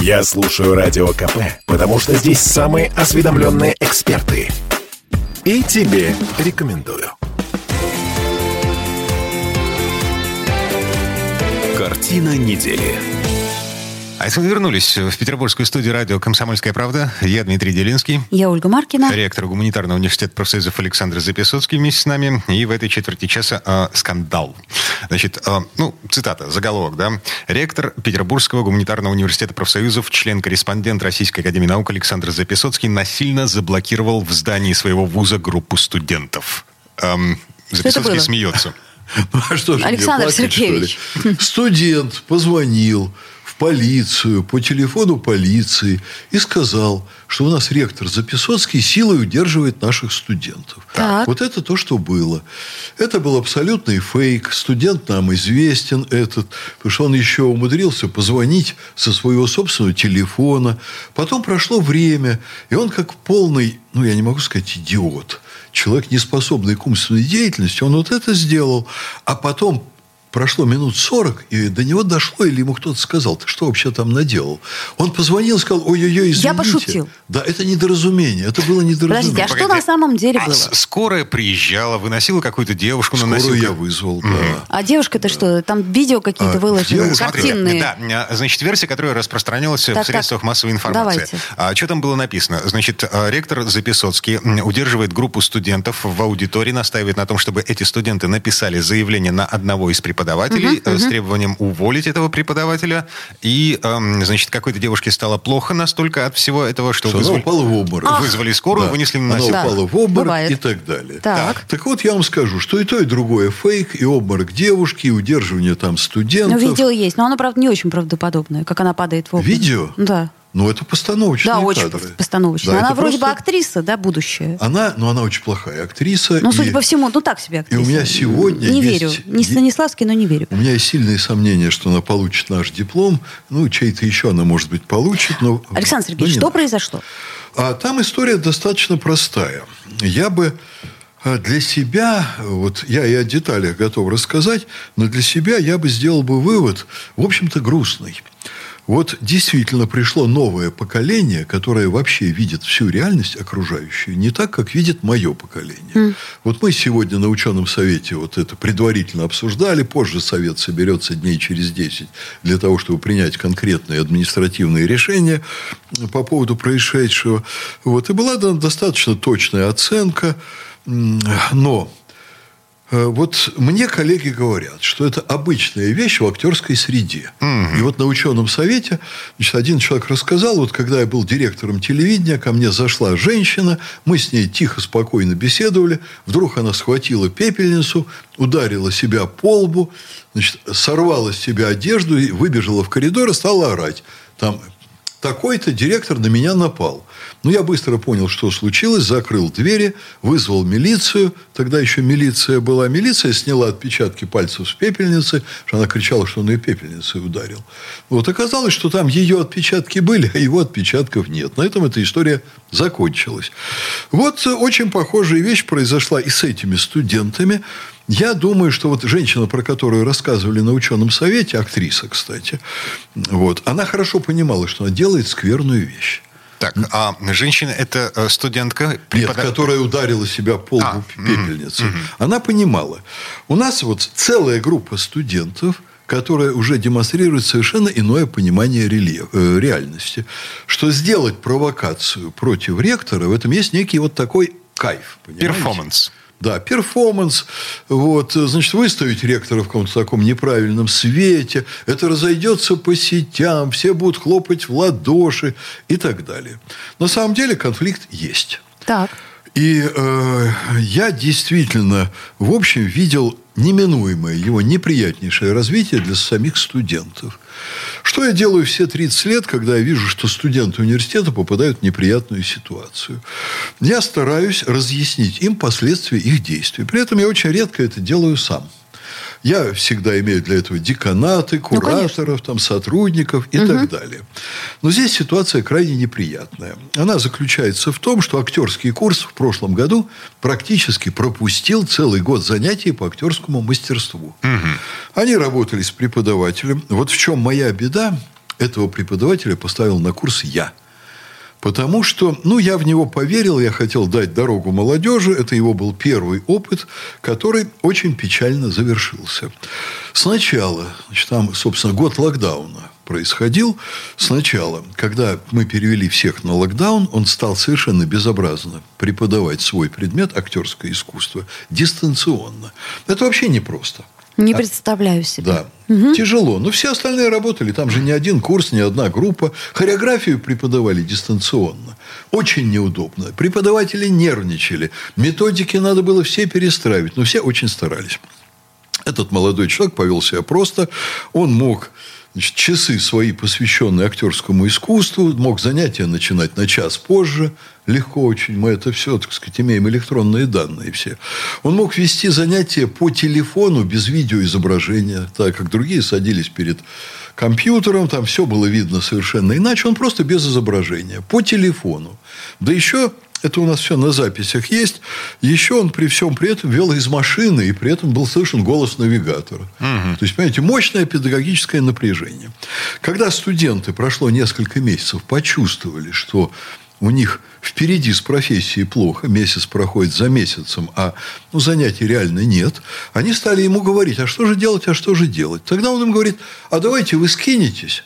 Я слушаю Радио КП, потому что здесь самые осведомленные эксперты. И тебе рекомендую. Картина недели. А если мы вернулись в петербургскую студию радио «Комсомольская правда», я Дмитрий Делинский. Я Ольга Маркина. Ректор гуманитарного университета профсоюзов Александр Записоцкий вместе с нами. И в этой четверти часа э, скандал. Значит, э, ну, цитата, заголовок, да. Ректор Петербургского гуманитарного университета профсоюзов, член-корреспондент Российской академии наук Александр Записоцкий насильно заблокировал в здании своего вуза группу студентов. Эм, Записоцкий смеется. Ну, а что же Александр плакать, Сергеевич. Студент позвонил полицию, по телефону полиции и сказал, что у нас ректор Записоцкий силой удерживает наших студентов. Так. Вот это то, что было. Это был абсолютный фейк. Студент нам известен этот, потому что он еще умудрился позвонить со своего собственного телефона. Потом прошло время, и он как полный, ну, я не могу сказать, идиот – человек, не способный к умственной деятельности, он вот это сделал. А потом прошло минут сорок, и до него дошло, или ему кто-то сказал, ты что вообще там наделал? Он позвонил и сказал, ой-ой-ой, извините. Я пошутил. Да, это недоразумение, это было недоразумение. Подождите, а что Погоди. на самом деле А было? скорая приезжала, выносила какую-то девушку на Скорую я вызвал, да. А девушка-то что? Там видео какие-то А, выложены, девушка- картинные. Да, а, значит, версия, которая распространялась Так, в так. средствах массовой информации. Давайте. А, что там было написано? Значит, а, ректор Записоцкий удерживает группу студентов в аудитории, настаивает на том, чтобы эти студенты написали заявление на одного из преподавателей э, с требованием уволить этого преподавателя. И, эм, значит, какой-то девушке стало плохо настолько от всего этого, что, Что она вызвали, упала в обморок. вызвали скорую, Да. вынесли на Она носилках. Да. упала в обморок Бывает. и так далее. Так. Так вот, я вам скажу, что и то, и другое фейк, и обморок девушки, и удерживание там студентов. Ну, видео есть, но оно, правда, не очень правдоподобное, как она падает в обморок. Видео? Да. Ну, это постановочные Да, очень кадры. постановочно. Да, она вроде бы просто- актриса, да, будущая. Она, ну, она очень плохая актриса. Ну, и судя по всему, ну так себе и актриса. у меня сегодня Не есть- верю. Не Станиславский, но не верю. У меня есть сильные сомнения, что она получит наш диплом. Ну, чей-то еще она, может быть, получит. Но, Александр но Сергеевич, не что произошло? А там история достаточно простая. Я бы э, для себя, вот я и о деталях готов рассказать, но для себя я бы сделал бы вывод, в общем-то, грустный. Вот действительно пришло новое поколение, которое вообще видит всю реальность окружающую не так, как видит мое поколение. Вот мы сегодня на ученом совете вот это предварительно обсуждали, позже совет соберется дней через 10 для того, чтобы принять конкретные административные решения по поводу происшедшего. Вот. И была дана достаточно точная оценка, но Вот мне коллеги говорят, что это обычная вещь в актерской среде. И вот на ученом совете значит, один человек рассказал, вот когда я был директором телевидения, ко мне зашла женщина, мы с ней тихо, спокойно беседовали, вдруг она схватила пепельницу, ударила себя по лбу, значит, сорвала с себя одежду, и выбежала в коридор и стала орать. Там такой-то директор на меня напал. Ну, я быстро понял, что случилось, закрыл двери, вызвал милицию. Тогда еще милиция была. Милиция сняла отпечатки пальцев с пепельницы, она кричала, что он ее пепельницей ударил. Вот оказалось, что там ее отпечатки были, а его отпечатков нет. На этом эта история закончилась. Вот э, очень похожая вещь произошла и с этими студентами. Я думаю, что вот женщина, про которую рассказывали на ученом совете, актриса, кстати, вот, она хорошо понимала, что она делает скверную вещь. Так, а женщина это э, студентка? Нет, препода- которая ударила себя по А, пепельницей. Она понимала. У нас вот целая группа студентов, которая уже демонстрирует совершенно иное понимание рельеф- э, реальности. Что сделать провокацию против ректора, в этом есть некий вот такой кайф. понимаете? Перформанс. Да, перформанс. Вот, значит, выставить ректора в каком-то таком неправильном свете. Это разойдется по сетям, все будут хлопать в ладоши и так далее. На самом деле конфликт есть. Так. И э, я действительно, в общем, видел неминуемое его неприятнейшее развитие для самих студентов. Что я делаю все 30 лет, когда я вижу, что студенты университета попадают в неприятную ситуацию? Я стараюсь разъяснить им последствия их действий. При этом я очень редко это делаю сам. Я всегда имею для этого деканаты, Ну, кураторов, там, сотрудников и так далее. Но здесь ситуация крайне неприятная. Она заключается в том, что актерский курс в прошлом году практически пропустил целый год занятий по актерскому мастерству. Они работали с преподавателем. Вот в чем моя беда. этого преподавателя поставил на курс я. Потому что, ну, я в него поверил, я хотел дать дорогу молодежи. Это его был первый опыт, который очень печально завершился. Сначала, значит, там, собственно, год локдауна происходил. Сначала, когда мы перевели всех на локдаун, он стал совершенно безобразно преподавать свой предмет, актерское искусство, дистанционно. Это вообще непросто. Не представляю себе. Да. Угу. Тяжело. Но все остальные работали. Там же не один курс, не одна группа. Хореографию преподавали дистанционно. Очень неудобно. Преподаватели нервничали. Методики надо было все перестраивать. Но все очень старались. Этот молодой человек повел себя просто. Он мог значит, часы свои, посвященные актерскому искусству, мог занятия начинать на час позже, легко очень, мы это все, так сказать, имеем электронные данные все. Он мог вести занятия по телефону без видеоизображения, так как другие садились перед компьютером, там все было видно совершенно иначе, он просто без изображения, по телефону. Да еще это у нас все на записях есть. Еще он при всем при этом вел из машины, и при этом был слышен голос навигатора. Угу. То есть, понимаете, мощное педагогическое напряжение. Когда студенты, прошло несколько месяцев, почувствовали, что у них впереди с профессией плохо, месяц проходит за месяцем, а ну, занятий реально нет, они стали ему говорить, а что же делать, а что же делать? Тогда он им говорит, а давайте вы скинетесь.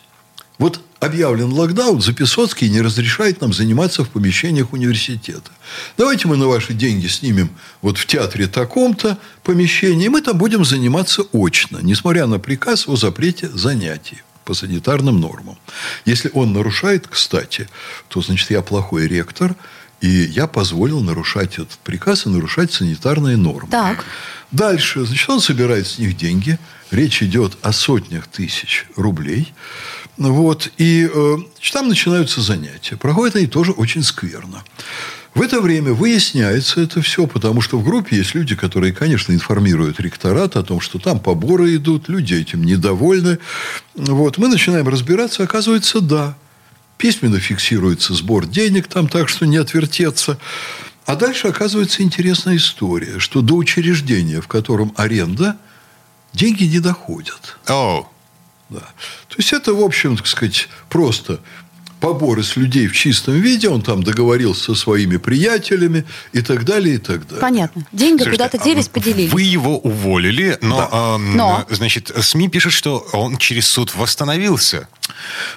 Вот объявлен локдаун, Записоцкий не разрешает нам заниматься в помещениях университета. Давайте мы на ваши деньги снимем вот в театре таком-то помещении, и мы там будем заниматься очно, несмотря на приказ о запрете занятий по санитарным нормам. Если он нарушает, кстати, то, значит, я плохой ректор, и я позволил нарушать этот приказ и нарушать санитарные нормы. Так. Дальше, значит, он собирает с них деньги. Речь идет о сотнях тысяч рублей. Вот, и э, там начинаются занятия. Проходят они тоже очень скверно. В это время выясняется это все, потому что в группе есть люди, которые, конечно, информируют ректорат о том, что там поборы идут, люди этим недовольны. Вот. Мы начинаем разбираться, оказывается, да. Письменно фиксируется сбор денег там, так что не отвертеться. А дальше оказывается интересная история, что до учреждения, в котором аренда, деньги не доходят. Oh. Да. То есть это, в общем, так сказать, просто поборы с людей в чистом виде, он там договорился со своими приятелями и так далее, и так далее. Понятно. Деньги куда-то а делись, поделились. Вы его уволили, но, Да. а, Но. значит, СМИ пишут, что он через суд восстановился.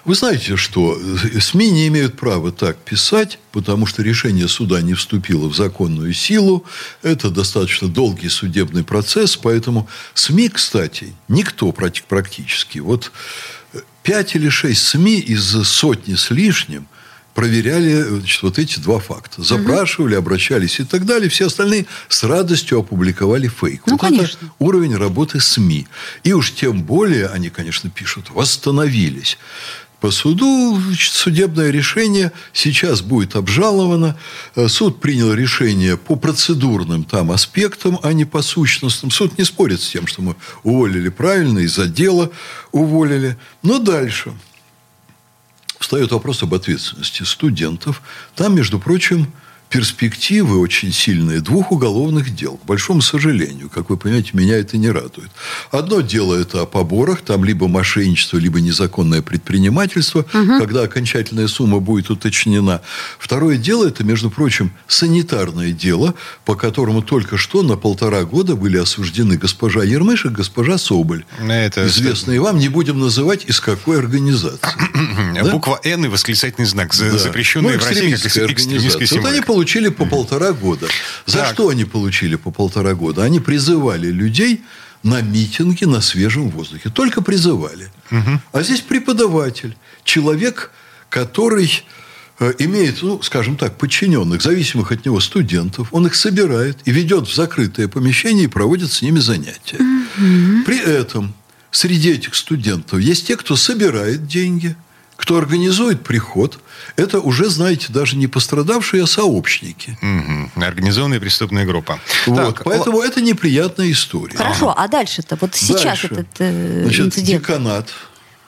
Вы знаете, что СМИ не имеют права так писать, потому что решение суда не вступило в законную силу. Это достаточно долгий судебный процесс, поэтому СМИ, кстати, никто практи- практически. Вот э, пять или шесть СМИ из сотни с лишним проверяли значит, вот эти два факта. Запрашивали, обращались и так далее. Все остальные с радостью опубликовали фейк. Ну, вот конечно. это уровень работы СМИ. И уж тем более, они, конечно, пишут, восстановились. По суду значит, судебное решение сейчас будет обжаловано. Э, Суд принял решение по процедурным там аспектам, а не по сущностным. Суд не спорит с тем, что мы уволили правильно, из-за дела уволили. Но дальше встает вопрос об ответственности студентов. Там, между прочим, перспективы очень сильные двух уголовных дел. К большому сожалению, как вы понимаете, меня это не радует. Одно дело это о поборах, там либо мошенничество, либо незаконное предпринимательство, когда окончательная сумма будет уточнена. Второе дело это, между прочим, санитарное дело, по которому только что на полтора года были осуждены госпожа Ермыш и госпожа Соболь. Это Известные вам, не будем называть из какой организации. Да? Буква Н и восклицательный знак, Да. запрещенный Ну, в России как экстремистская организация. Вот они символика. Получили по полтора года. За Так. что они получили по полтора года? Они призывали людей на митинги на свежем воздухе. Только призывали. А здесь преподаватель. Человек, который э, имеет, ну, скажем так, подчиненных, зависимых от него студентов. Он их собирает и ведет в закрытое помещение и проводит с ними занятия. При этом среди этих студентов есть те, кто собирает деньги, кто организует приход. Это уже, знаете, даже не пострадавшие, а сообщники. Мгм. Организованная преступная группа. Вот, Так, поэтому это неприятная история. Хорошо, а дальше-то? Вот сейчас Дальше. этот э, Значит, инцидент. деканат,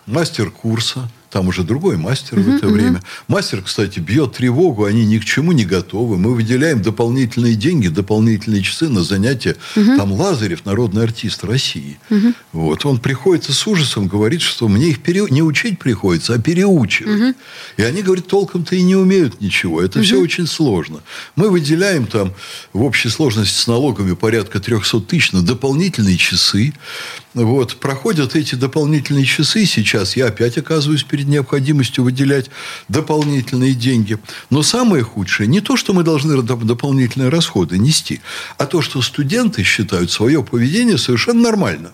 мастер курса, Там уже другой мастер в это время. Мастер, кстати, бьет тревогу, они ни к чему не готовы. Мы выделяем дополнительные деньги, дополнительные часы на занятия. Там Лазарев, народный артист России. Вот. Он приходит с ужасом, говорит, что мне их пере... не учить приходится, а переучивать. И они, говорят, толком-то и не умеют ничего. Это все очень сложно. Мы выделяем там в общей сложности с налогами порядка 300 тысяч на дополнительные часы. Вот. Проходят эти дополнительные часы. Сейчас я опять оказываюсь перед необходимостью выделять дополнительные деньги. Но самое худшее не то, что мы должны дополнительные расходы нести, а то, что студенты считают свое поведение совершенно нормальным.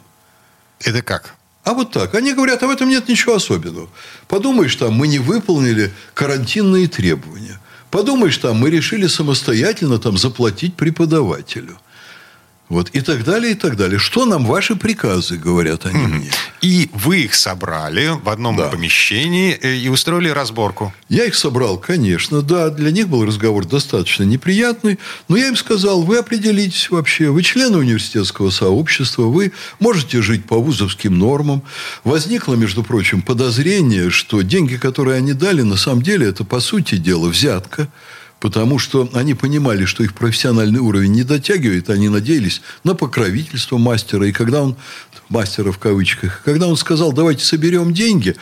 Это как? А вот так. Они говорят, а в этом нет ничего особенного. Подумаешь, там мы не выполнили карантинные требования. Подумаешь, там мы решили самостоятельно там, заплатить преподавателю. Вот, и так далее, и так далее. Что нам ваши приказы, говорят они мне. И вы их собрали в одном да. помещении э, и устроили разборку. Я их собрал, конечно, да. Для них был разговор достаточно неприятный. Но я им сказал, вы определитесь вообще. Вы члены университетского сообщества. Вы можете жить по вузовским нормам. Возникло, между прочим, подозрение, что деньги, которые они дали, на самом деле, это, по сути дела, взятка потому что они понимали, что их профессиональный уровень не дотягивает, они надеялись на покровительство мастера. И когда он, мастера в кавычках, когда он сказал, давайте соберем деньги,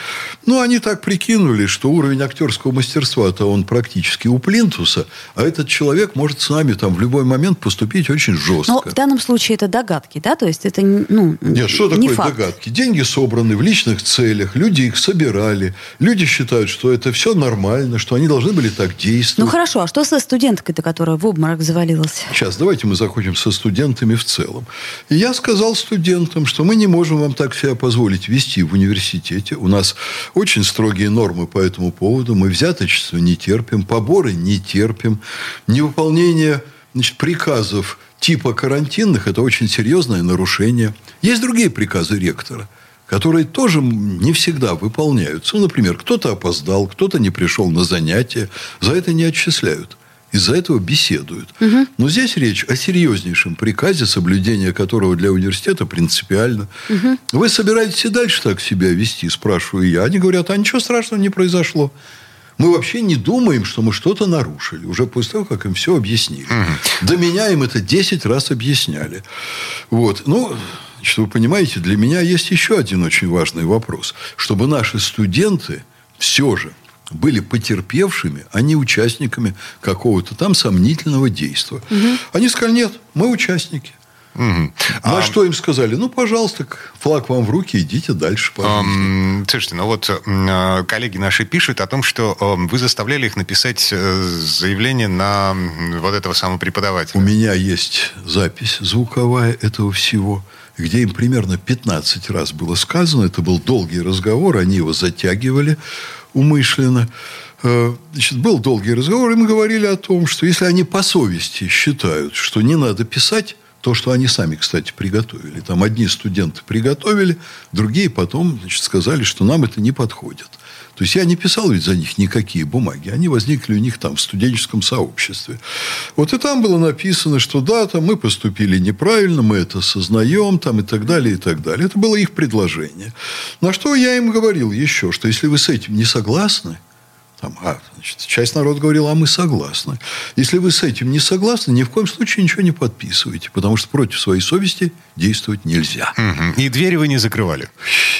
ну, они так прикинули, что уровень актерского мастерства-то он практически у плинтуса, а этот человек может с нами там в любой момент поступить очень жестко. Но в данном случае это догадки, да? То есть это, ну, Нет, что не такое факт. догадки? Деньги собраны в личных целях, люди их собирали, люди считают, что это все нормально, что они должны были так действовать. Ну, хорошо, а что со студенткой-то, которая в обморок завалилась? Сейчас давайте мы закончим со студентами в целом. И я сказал студентам, что мы не можем вам так себя позволить вести в университете. У нас очень строгие нормы по этому поводу. Мы взяточество не терпим, поборы не терпим. Невыполнение значит, приказов типа карантинных – это очень серьезное нарушение. Есть другие приказы ректора – которые тоже не всегда выполняются. Ну, например, кто-то опоздал, кто-то не пришел на занятия. За это не отчисляют. Из-за этого беседуют. Угу. Но здесь речь о серьезнейшем приказе, соблюдение которого для университета принципиально. Угу. Вы собираетесь и дальше так себя вести, спрашиваю я. Они говорят, а ничего страшного не произошло. Мы вообще не думаем, что мы что-то нарушили. Уже после того, как им все объяснили. Угу. До меня им это 10 раз объясняли. Вот. Ну, Значит, вы понимаете, для меня есть еще один очень важный вопрос. Чтобы наши студенты все же были потерпевшими, а не участниками какого-то там сомнительного действия. Угу. Они сказали, нет, мы участники. Угу. Ну, а, а что им сказали? Ну, пожалуйста, флаг вам в руки, идите дальше. А, слушайте, ну вот а, коллеги наши пишут о том, что вы заставляли их написать э, заявление на вот этого самого преподавателя. У меня есть запись звуковая этого всего где им примерно 15 раз было сказано, это был долгий разговор, они его затягивали умышленно. Э, значит, был долгий разговор, и мы говорили о том, что если они по совести считают, что не надо писать, то, что они сами, кстати, приготовили. Там одни студенты приготовили, другие потом значит, сказали, что нам это не подходит. То есть я не писал ведь за них никакие бумаги. Они возникли у них там в студенческом сообществе. Вот и там было написано, что да, там мы поступили неправильно, мы это осознаем, там и так далее, и так далее. Это было их предложение. На что я им говорил еще, что если вы с этим не согласны, там, а, значит, часть народа говорила, а мы согласны. Если вы с этим не согласны, ни в коем случае ничего не подписывайте, потому что против своей совести действовать нельзя. Угу. И двери вы не закрывали?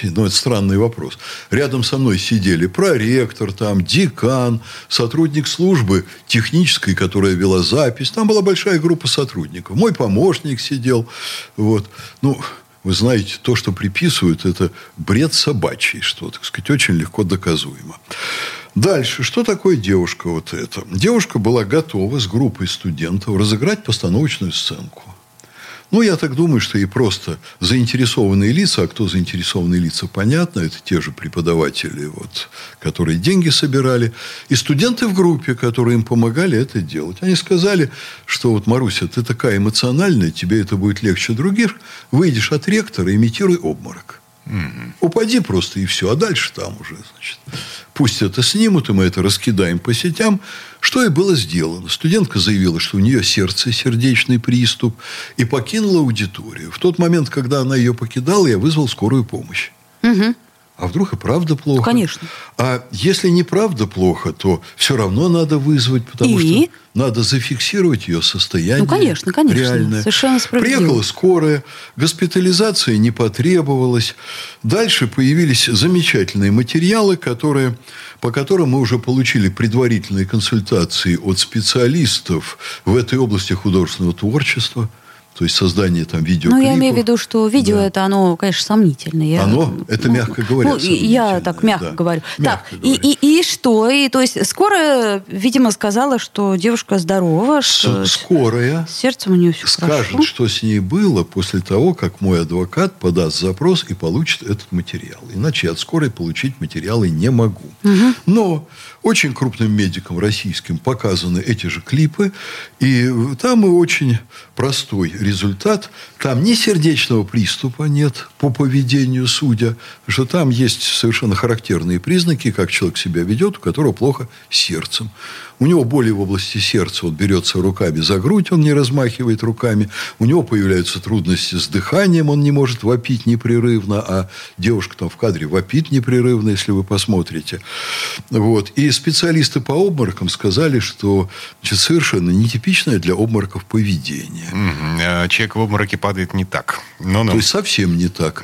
Ну, это странный вопрос. Рядом со мной сидели проректор, там, декан, сотрудник службы технической, которая вела запись. Там была большая группа сотрудников. Мой помощник сидел. Вот. Ну, вы знаете, то, что приписывают, это бред собачий, что, так сказать, очень легко доказуемо. Дальше, что такое девушка вот эта? Девушка была готова с группой студентов разыграть постановочную сценку. Ну, я так думаю, что и просто заинтересованные лица, а кто заинтересованные лица, понятно, это те же преподаватели, вот, которые деньги собирали, и студенты в группе, которые им помогали это делать. Они сказали, что вот, Маруся, ты такая эмоциональная, тебе это будет легче других, выйдешь от ректора, имитируй обморок. Угу. Упади просто и все, а дальше там уже, значит. Пусть это снимут, и мы это раскидаем по сетям. Что и было сделано. Студентка заявила, что у нее сердце, сердечный приступ, и покинула аудиторию. В тот момент, когда она ее покидала, я вызвал скорую помощь. Угу. А вдруг и правда плохо? Ну, конечно. А если неправда плохо, то все равно надо вызвать, потому И? что надо зафиксировать ее состояние. Ну, конечно, конечно. Реальное. Совершенно справедливо. Приехала скорая, госпитализация не потребовалась. Дальше появились замечательные материалы, которые, по которым мы уже получили предварительные консультации от специалистов в этой области художественного творчества. То есть создание там Ну, видеоклипов. я имею в виду, что видео Да. это, оно, конечно, сомнительное. Я- Оно? Это мягко говоря Ну, я так мягко да. говорю. Мягко так, и, говоря. и, и что? И, то есть скоро, видимо, сказала, что девушка здорова, что Скорая с сердцем у нее все скажет, хорошо. что с ней было после того, как мой адвокат подаст запрос и получит этот материал. Иначе я от скорой получить материалы не могу. Но очень крупным медикам российским показаны эти же клипы, и там и очень простой результат. Там ни сердечного приступа нет по поведению судя, что там есть совершенно характерные признаки, как человек себя ведет, у которого плохо сердцем. У него боли в области сердца, он берется руками за грудь, он не размахивает руками. У него появляются трудности с дыханием, он не может вопить непрерывно, а девушка там в кадре вопит непрерывно, если вы посмотрите. Вот. И специалисты по обморокам сказали, что значит, совершенно нетипичное для обмороков поведение. А Человек в обмороке падает не так. Ну-ну. То есть совсем не так.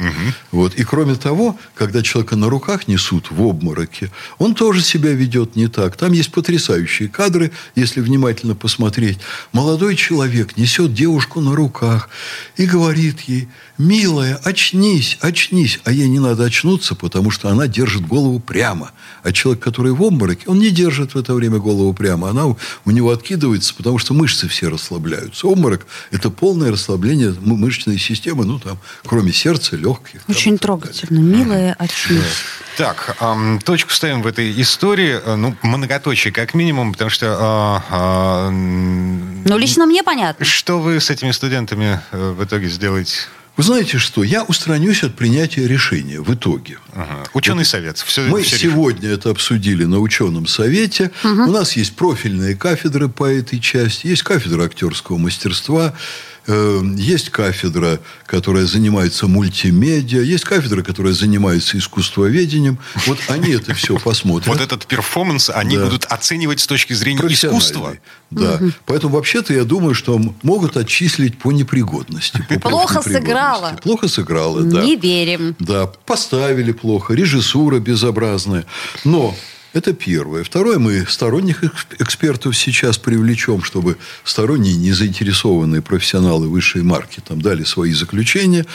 Вот. И кроме того, когда человека на руках несут в обмороке, он тоже себя ведет не так. Там есть потрясающие кадры, если внимательно посмотреть. Молодой человек несет девушку на руках и говорит ей, милая, очнись, очнись. А ей не надо очнуться, потому что она держит голову прямо. А человек, который в обмороке, он не держит в это время голову прямо. Она у, него откидывается, потому что мышцы все расслабляются. Обморок – это полное расслабление мы- мышечной системы, ну, там, кроме сердца, легких. там, Очень и так трогательно. Милая, очнись. Так, ам, точку ставим в этой истории. Э, Ну, многоточие как минимум, потому что... а, м, Ну, лично мне понятно. Что вы с этими студентами э, в итоге сделаете? Вы знаете что? Я устранюсь от принятия решения в итоге. Ага. Ученый совет. Все, Мы все сегодня это обсудили на ученом совете. У нас есть профильные кафедры по этой части. Есть кафедра актерского мастерства. Э, Есть кафедра, которая занимается мультимедиа. Есть кафедра, которая занимается искусствоведением. Вот они это все посмотрят. Вот этот перформанс они Да. будут оценивать с точки зрения искусства. Да. Поэтому вообще-то я думаю, что могут отчислить по непригодности. по Плохо сыграла. Плохо сыграла, да. Не верим. Да, поставили плохо, режиссура безобразная. Но это первое. Второе, мы сторонних экс- экспертов сейчас привлечем, чтобы сторонние незаинтересованные профессионалы высшей марки там дали свои заключения.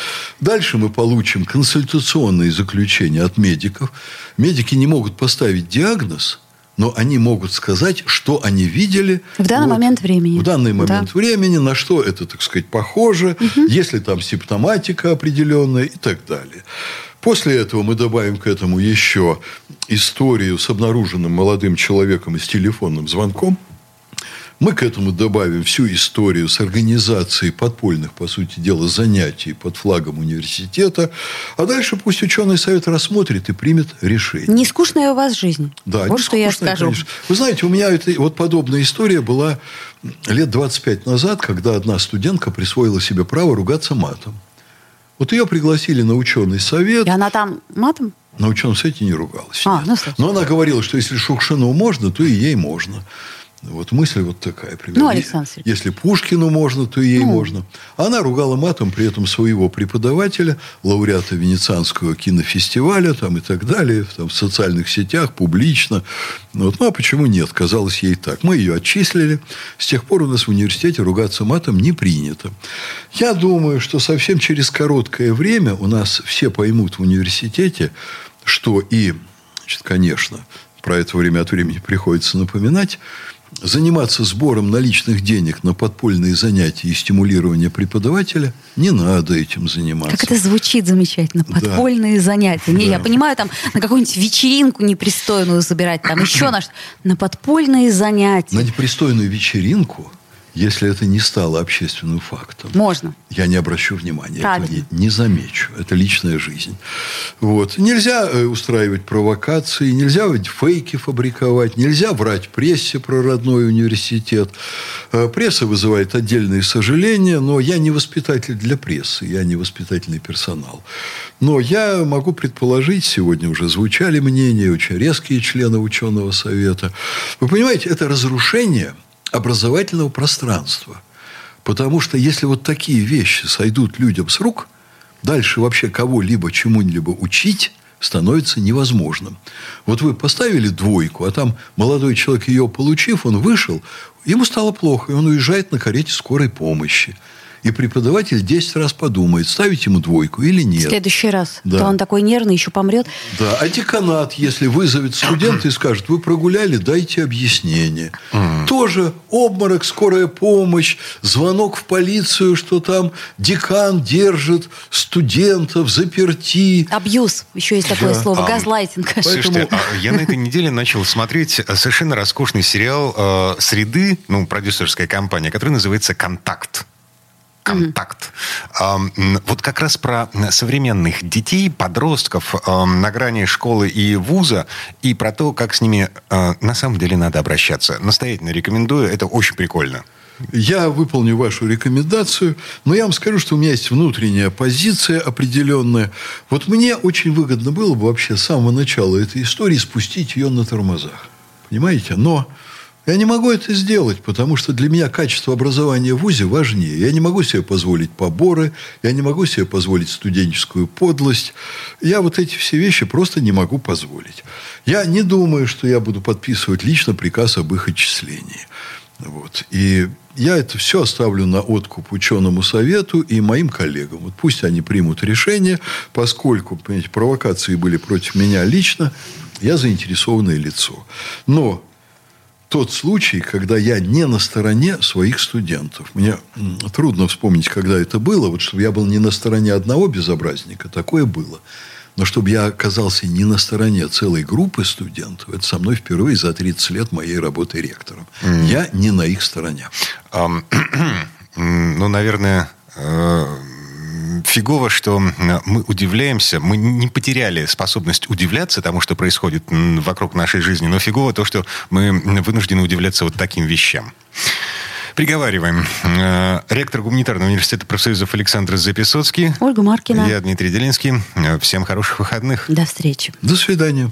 Дальше мы получим консультационные заключения от медиков. Медики не могут поставить диагноз, но они могут сказать, что они видели. В данный момент времени. В данный момент Да. времени, на что это, так сказать, похоже, есть ли там симптоматика определенная и так далее. После этого мы добавим к этому еще историю с обнаруженным молодым человеком и с телефонным звонком. Мы к этому добавим всю историю с организацией подпольных, по сути дела, занятий под флагом университета. А дальше пусть ученый совет рассмотрит и примет решение. Не скучная у вас жизнь. Да, вот что я скучная, скажу. конечно. Вы знаете, у меня это, вот подобная история была лет 25 назад, когда одна студентка присвоила себе право ругаться матом. Вот ее пригласили на ученый совет. И она там матом? На ученом совете не ругалась. А, нет. ну. Но она говорила, что если Шукшину можно, то и ей можно. Вот мысль вот такая примерно. Ну, Александр Сергеевич. Если Пушкину можно, то и ей Ну. можно. Она ругала матом при этом своего преподавателя, лауреата Венецианского кинофестиваля там, и так далее, там, в социальных сетях, публично. Вот. Ну, а почему нет? Казалось ей так. Мы ее отчислили. С тех пор у нас в университете ругаться матом не принято. Я думаю, что совсем через короткое время у нас все поймут в университете, что и, значит, конечно, про это время от времени приходится напоминать, заниматься сбором наличных денег на подпольные занятия и стимулирование преподавателя не надо этим заниматься. Как это звучит замечательно. Да. Подпольные занятия. Не, Да. я понимаю, там на какую-нибудь вечеринку непристойную собирать, там еще на что. На подпольные занятия. На непристойную вечеринку если это не стало общественным фактом. Можно. Я не обращу внимания. Правильно. Этого не, не замечу. Это личная жизнь. Вот. Нельзя э, устраивать провокации, нельзя фейки фабриковать, нельзя врать прессе про родной университет. Э, Пресса вызывает отдельные сожаления, но я не воспитатель для прессы, я не воспитательный персонал. Но я могу предположить, сегодня уже звучали мнения, очень резкие члены ученого совета. Вы понимаете, это разрушение образовательного пространства. Потому что если вот такие вещи сойдут людям с рук, дальше вообще кого-либо чему-либо учить становится невозможным. Вот вы поставили двойку, а там молодой человек ее получив, он вышел, ему стало плохо, и он уезжает на карете скорой помощи. И преподаватель 10 раз подумает, ставить ему двойку или В нет. следующий раз. Да. То он такой нервный, еще помрет. Да, а деканат, если вызовет студента и скажет, вы прогуляли, дайте объяснение. Тоже обморок, скорая помощь, звонок в полицию, что там декан держит студентов заперти. Абьюз. Еще есть такое Да. слово. А, Газлайтинг. Слушайте, а я на этой неделе начал смотреть э, совершенно роскошный сериал э, «Среды», ну, продюсерская компания, который называется «Контакт». Контакт. М, Вот как раз про современных детей, подростков на грани школы и вуза, и про то, как с ними э, на самом деле надо обращаться. Настоятельно рекомендую, это очень прикольно. Я выполню вашу рекомендацию, но я вам скажу, что у меня есть внутренняя позиция определенная. Вот мне очень выгодно было бы вообще с самого начала этой истории спустить ее на тормозах. Понимаете? Но я не могу это сделать, потому что для меня качество образования в ВУЗе важнее. Я не могу себе позволить поборы, я не могу себе позволить студенческую подлость. Я вот эти все вещи просто не могу позволить. Я не думаю, что я буду подписывать лично приказ об их отчислении. Вот. И я это все оставлю на откуп ученому совету и моим коллегам. Вот пусть они примут решение, поскольку понимаете, провокации были против меня лично, я заинтересованное лицо. Но тот случай, когда я не на стороне своих студентов. Мне трудно вспомнить, когда это было. Вот чтобы я был не на стороне одного безобразника, такое было. Но чтобы я оказался не на стороне целой группы студентов, это со мной впервые за 30 лет моей работы ректором. Я не на их стороне. М, Ну, наверное, э, фигово, что мы удивляемся, мы не потеряли способность удивляться тому, что происходит вокруг нашей жизни, но фигово то, что мы вынуждены удивляться вот таким вещам. Приговариваем. Э, Ректор гуманитарного университета профсоюзов Александр Записоцкий. Ольга Маркина. Я Дмитрий Делинский. Э, Всем хороших выходных. До встречи. До свидания.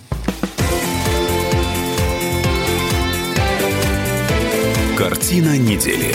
Картина недели.